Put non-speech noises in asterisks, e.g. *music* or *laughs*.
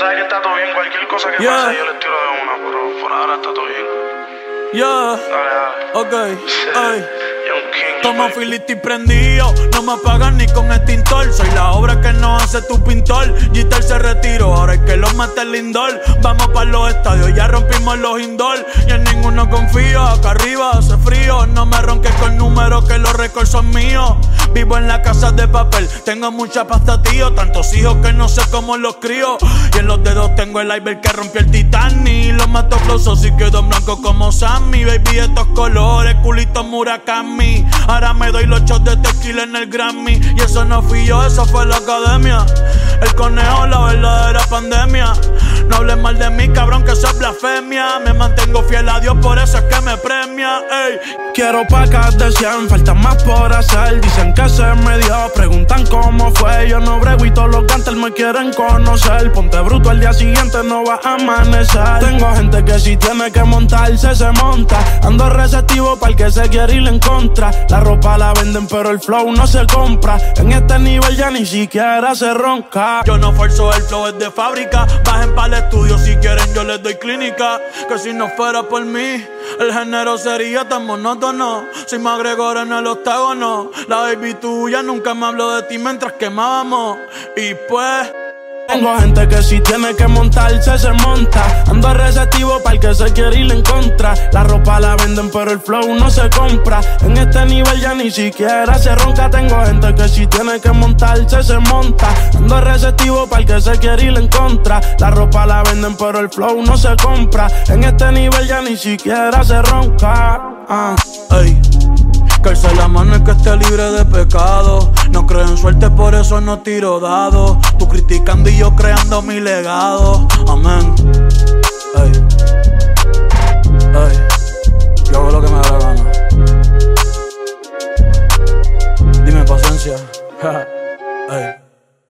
sabes que está todo bien. Cualquier cosa que Yeah. pase, yo les tiro de una, pero por ahora está todo bien. Yeah, Dale, dale. ok, ay. Toma baby. filiti prendido, no me apagan ni con extintor. Soy la obra que no hace tu pintor. Gitter se retiró, ahora hay que mete el lindor. Vamos para los estadios, ya rompimos los indoor. Y en ninguno confío, acá arriba hace frío. No me ronques con números que los récords son míos. Vivo en la casa de papel, tengo mucha pasta, tío. Tantos hijos que no sé cómo los crío. Y en los dedos tengo el iceberg que rompió el Titanic. Los mato flosos y quedo blanco como Sammy. Baby, estos colores, culito Murakami. Ahora me doy los shots de tequila en el Grammy. Y eso no fui yo, eso fue la academia. El conejo, la verdadera pandemia. No hables mal de mí, cabrón, que eso es blasfemia. Me mantengo fiel a Dios, por eso es que me premia. Ey. Quiero pacas de 100, faltan más por hacer. Dicen que se me dio, preguntan cómo fue. Yo no brego y todos los gantes me quieren conocer. Ponte bruto al día siguiente, no va a amanecer. Tengo gente que si tiene que montarse, se monta. Ando receptivo para el que se quiere ir en contra. La ropa la venden, pero el flow no se compra. En este nivel ya ni siquiera se ronca. Yo no forzo el flow, es de fábrica. Bajen para estudio si quieren, yo les doy clínica. Que si no fuera por mí, el género sería tan monótono. Soy McGregor en el octágono. La baby tuya nunca me habló de ti mientras quemábamos. Y pues. Tengo gente que si tiene que montarse, se monta. Ando receptivo para el que se quiere ir en contra. La ropa la venden, pero el flow no se compra. En este nivel ya ni siquiera se ronca. Tengo gente que si tiene que montarse, se monta. Ando receptivo para el que se quiere ir en contra. La ropa la venden, pero el flow no se compra. En este nivel ya ni siquiera se ronca. Ah. Ey, que alce la mano el que esté libre de pecado. No creo eso no tiro dados. Tú criticando y yo creando mi legado. Amén. Ey, ey, yo hago lo que me da la gana. Dime paciencia. *laughs* Ey.